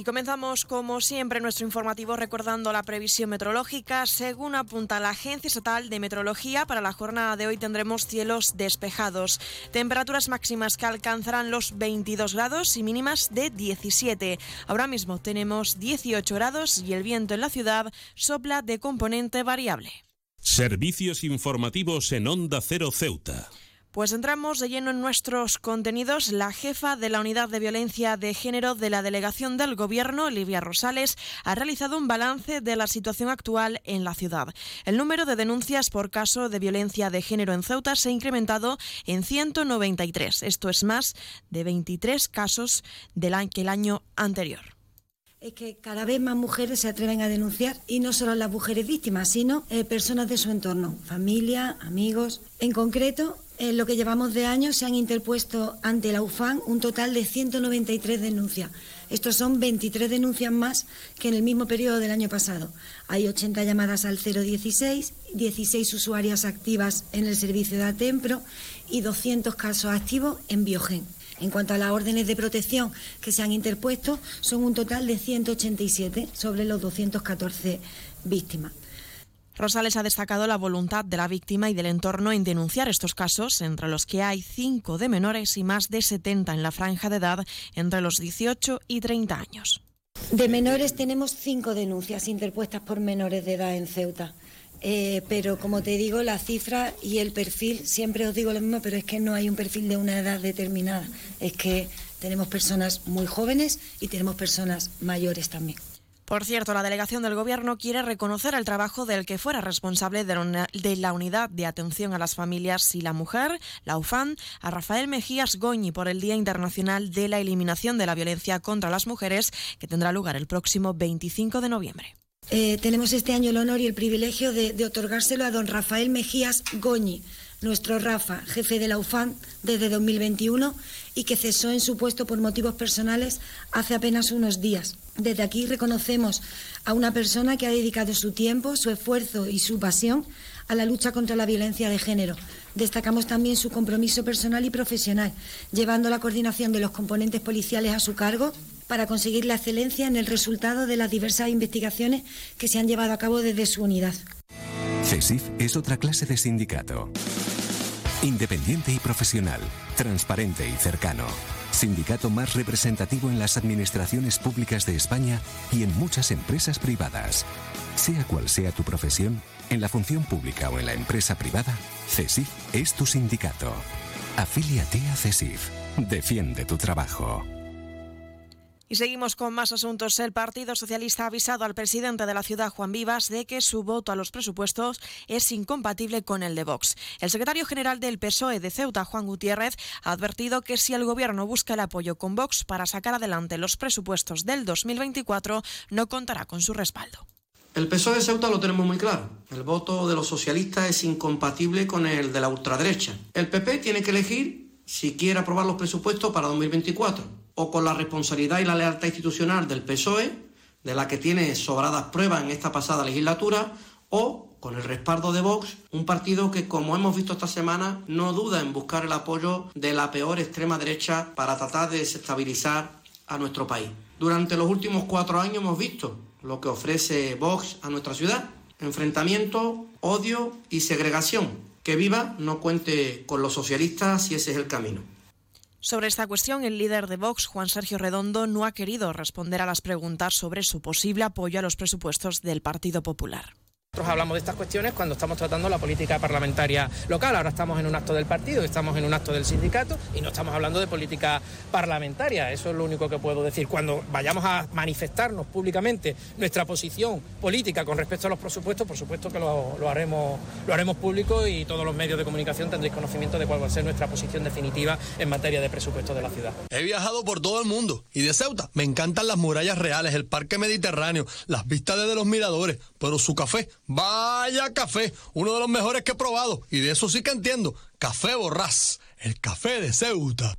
Y comenzamos, como siempre, nuestro informativo recordando la previsión meteorológica. Según apunta la Agencia Estatal de Meteorología, para la jornada de hoy tendremos cielos despejados. Temperaturas máximas que alcanzarán los 22 grados y mínimas de 17. Ahora mismo tenemos 18 grados y el viento en la ciudad sopla de componente variable. Servicios informativos en Onda Cero Ceuta. Pues entramos de lleno en nuestros contenidos. La jefa de la Unidad de Violencia de Género de la Delegación del Gobierno, Olivia Rosales, ha realizado un balance de la situación actual en la ciudad. El número de denuncias por caso de violencia de género en Ceuta se ha incrementado en 193. Esto es más de 23 casos del que el año anterior es que cada vez más mujeres se atreven a denunciar y no solo las mujeres víctimas, sino eh, personas de su entorno, familia, amigos. En concreto, en lo que llevamos de año se han interpuesto ante la UFAN un total de 193 denuncias. Estos son 23 denuncias más que en el mismo periodo del año pasado. Hay 80 llamadas al 016, 16 usuarias activas en el servicio de Atempro y 200 casos activos en Biogen. En cuanto a las órdenes de protección que se han interpuesto, son un total de 187 sobre los 214 víctimas. Rosales ha destacado la voluntad de la víctima y del entorno en denunciar estos casos, entre los que hay cinco de menores y más de 70 en la franja de edad entre los 18 y 30 años. De menores tenemos cinco denuncias interpuestas por menores de edad en Ceuta. Eh, pero como te digo, la cifra y el perfil, siempre os digo lo mismo, pero es que no hay un perfil de una edad determinada. Es que tenemos personas muy jóvenes y tenemos personas mayores también. Por cierto, la delegación del Gobierno quiere reconocer el trabajo del que fuera responsable de la unidad de atención a las familias y la mujer, la UFAN, a Rafael Mejías Goñi por el Día Internacional de la Eliminación de la Violencia contra las Mujeres, que tendrá lugar el próximo 25 de noviembre. Eh, tenemos este año el honor y el privilegio de, de, otorgárselo a don Rafael Mejías Goñi, nuestro Rafa, jefe de la UFAN desde 2021 y que cesó en su puesto por motivos personales hace apenas unos días. Desde aquí reconocemos a una persona que ha dedicado su tiempo, su esfuerzo y su pasión a la lucha contra la violencia de género. Destacamos también su compromiso personal y profesional, llevando la coordinación de los componentes policiales a su cargo para conseguir la excelencia en el resultado de las diversas investigaciones que se han llevado a cabo desde su unidad. CESIF es otra clase de sindicato. Independiente y profesional, transparente y cercano. Sindicato más representativo en las administraciones públicas de España y en muchas empresas privadas. Sea cual sea tu profesión, en la función pública o en la empresa privada, CESIF es tu sindicato. Afíliate a CESIF. Defiende tu trabajo. Y seguimos con más asuntos. El Partido Socialista ha avisado al presidente de la ciudad, Juan Vivas, de que su voto a los presupuestos es incompatible con el de Vox. El secretario general del PSOE de Ceuta, Juan Gutiérrez, ha advertido que si el gobierno busca el apoyo con Vox para sacar adelante los presupuestos del 2024, no contará con su respaldo. El PSOE de Ceuta lo tenemos muy claro. El voto de los socialistas es incompatible con el de la ultraderecha. El PP tiene que elegir si quiere aprobar los presupuestos para 2024 o con la responsabilidad y la lealtad institucional del PSOE, de la que tiene sobradas pruebas en esta pasada legislatura, o con el respaldo de Vox, un partido que, como hemos visto esta semana, no duda en buscar el apoyo de la peor extrema derecha para tratar de desestabilizar a nuestro país. Durante los últimos cuatro años hemos visto lo que ofrece Vox a nuestra ciudad. Enfrentamiento, odio y segregación. Que viva no cuente con los socialistas si ese es el camino. Sobre esta cuestión, el líder de Vox, Juan Sergio Redondo, no ha querido responder a las preguntas sobre su posible apoyo a los presupuestos del Partido Popular. Nosotros hablamos de estas cuestiones cuando estamos tratando la política parlamentaria local. Ahora estamos en un acto del partido, estamos en un acto del sindicato y no estamos hablando de política parlamentaria. Eso es lo único que puedo decir. Cuando vayamos a manifestarnos públicamente nuestra posición política con respecto a los presupuestos, por supuesto que lo, haremos, lo haremos público y todos los medios de comunicación tendréis conocimiento de cuál va a ser nuestra posición definitiva en materia de presupuestos de la ciudad. He viajado por todo el mundo y de Ceuta me encantan las murallas reales, el parque mediterráneo, las vistas desde los miradores, pero su café Vaya café, uno de los mejores que he probado. Y de eso sí que entiendo. Café Borrás, el café de Ceuta.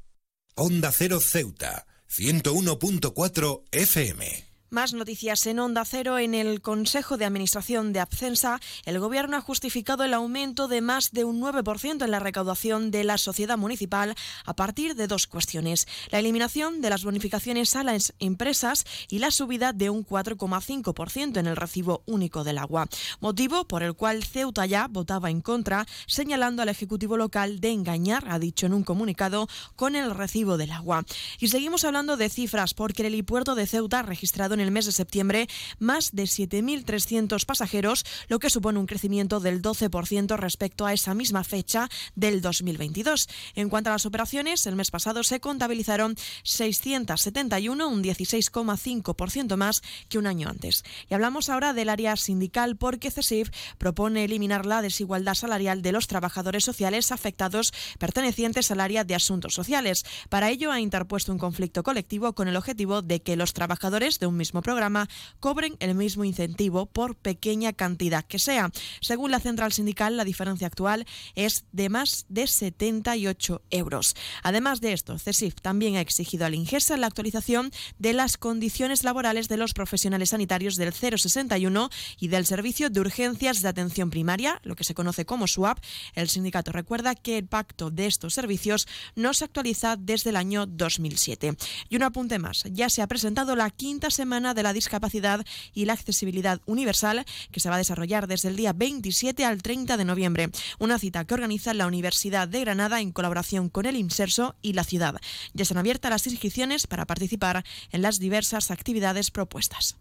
Onda Cero Ceuta, 101.4 FM. Más noticias en Onda Cero. En el Consejo de Administración de Abcensa, el Gobierno ha justificado el aumento de más de un 9% en la recaudación de la sociedad municipal a partir de dos cuestiones. La eliminación de las bonificaciones a las empresas y la subida de un 4,5% en el recibo único del agua. Motivo por el cual Ceuta ya votaba en contra, señalando al Ejecutivo local de engañar, ha dicho en un comunicado, con el recibo del agua. Y seguimos hablando de cifras, porque el helipuerto de Ceuta ha registrado en el mes de septiembre más de 7.300 pasajeros, lo que supone un crecimiento del 12% respecto a esa misma fecha del 2022. En cuanto a las operaciones, el mes pasado se contabilizaron 671, un 16,5% más que un año antes. Y hablamos ahora del área sindical porque CESIF propone eliminar la desigualdad salarial de los trabajadores sociales afectados pertenecientes al área de asuntos sociales. Para ello ha interpuesto un conflicto colectivo con el objetivo de que los trabajadores de un mismo programa cobren el mismo incentivo por pequeña cantidad que sea. Según la central sindical, la diferencia actual es de más de 78 euros. Además de esto, CESIF también ha exigido al Ingesa la actualización de las condiciones laborales de los profesionales sanitarios del 061 y del Servicio de Urgencias de Atención Primaria, lo que se conoce como SUAP. El sindicato recuerda que el pacto de estos servicios no se actualiza desde el año 2007. Y un apunte más, ya se ha presentado la quinta semana de la Discapacidad y la Accesibilidad Universal, que se va a desarrollar desde el día 27 al 30 de noviembre. Una cita que organiza la Universidad de Granada en colaboración con el INSERSO y la ciudad. Ya están abiertas las inscripciones para participar en las diversas actividades propuestas.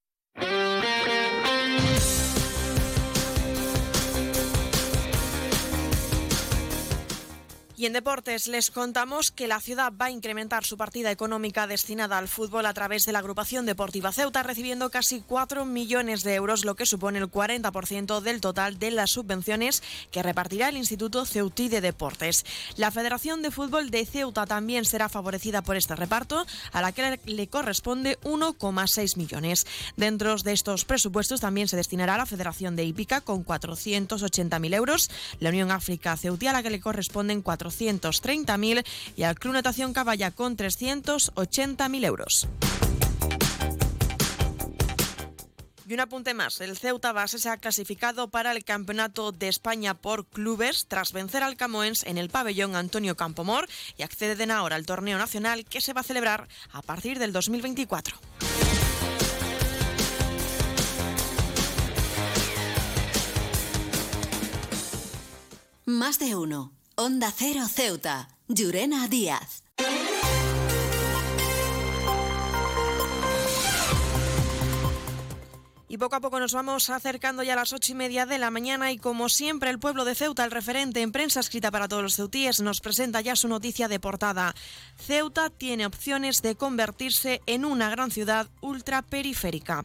Y en deportes les contamos que la ciudad va a incrementar su partida económica destinada al fútbol a través de la agrupación deportiva Ceuta, recibiendo casi 4 millones de euros, lo que supone el 40% del total de las subvenciones que repartirá el Instituto Ceutí de Deportes. La Federación de Fútbol de Ceuta también será favorecida por este reparto, a la que le corresponde 1,6 millones. Dentro de estos presupuestos también se destinará a la Federación de Hípica con 480.000 euros, la Unión África Ceutí a la que le corresponden 400 430.000 y al Club Natación Caballa con 380.000 euros. Y un apunte más, el Ceuta Base se ha clasificado para el Campeonato de España por clubes tras vencer al Camoens en el pabellón Antonio Campomor y acceden ahora al torneo nacional que se va a celebrar a partir del 2024. Más de uno. Onda Cero Ceuta, Llurena Díaz. Y poco a poco nos vamos acercando ya a las ocho y media de la mañana y como siempre el pueblo de Ceuta, el referente en prensa escrita para todos los ceutíes, nos presenta ya su noticia de portada. Ceuta tiene opciones de convertirse en una gran ciudad ultraperiférica.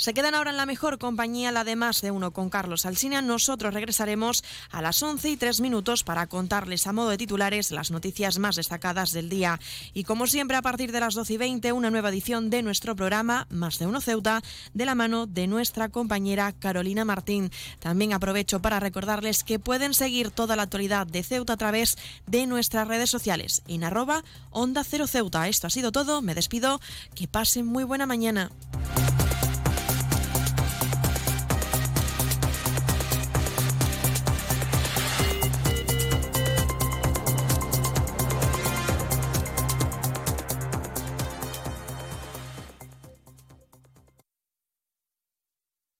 Se quedan ahora en la mejor compañía, la de más de uno con Carlos Alsina. Nosotros regresaremos a las 11 y 3 minutos para contarles a modo de titulares las noticias más destacadas del día. Y como siempre, a partir de las 12 y 20, una nueva edición de nuestro programa Más de uno Ceuta, de la mano de nuestra compañera Carolina Martín. También aprovecho para recordarles que pueden seguir toda la actualidad de Ceuta a través de nuestras redes sociales en arroba Onda Cero Ceuta. Esto ha sido todo. Me despido. Que pasen muy buena mañana.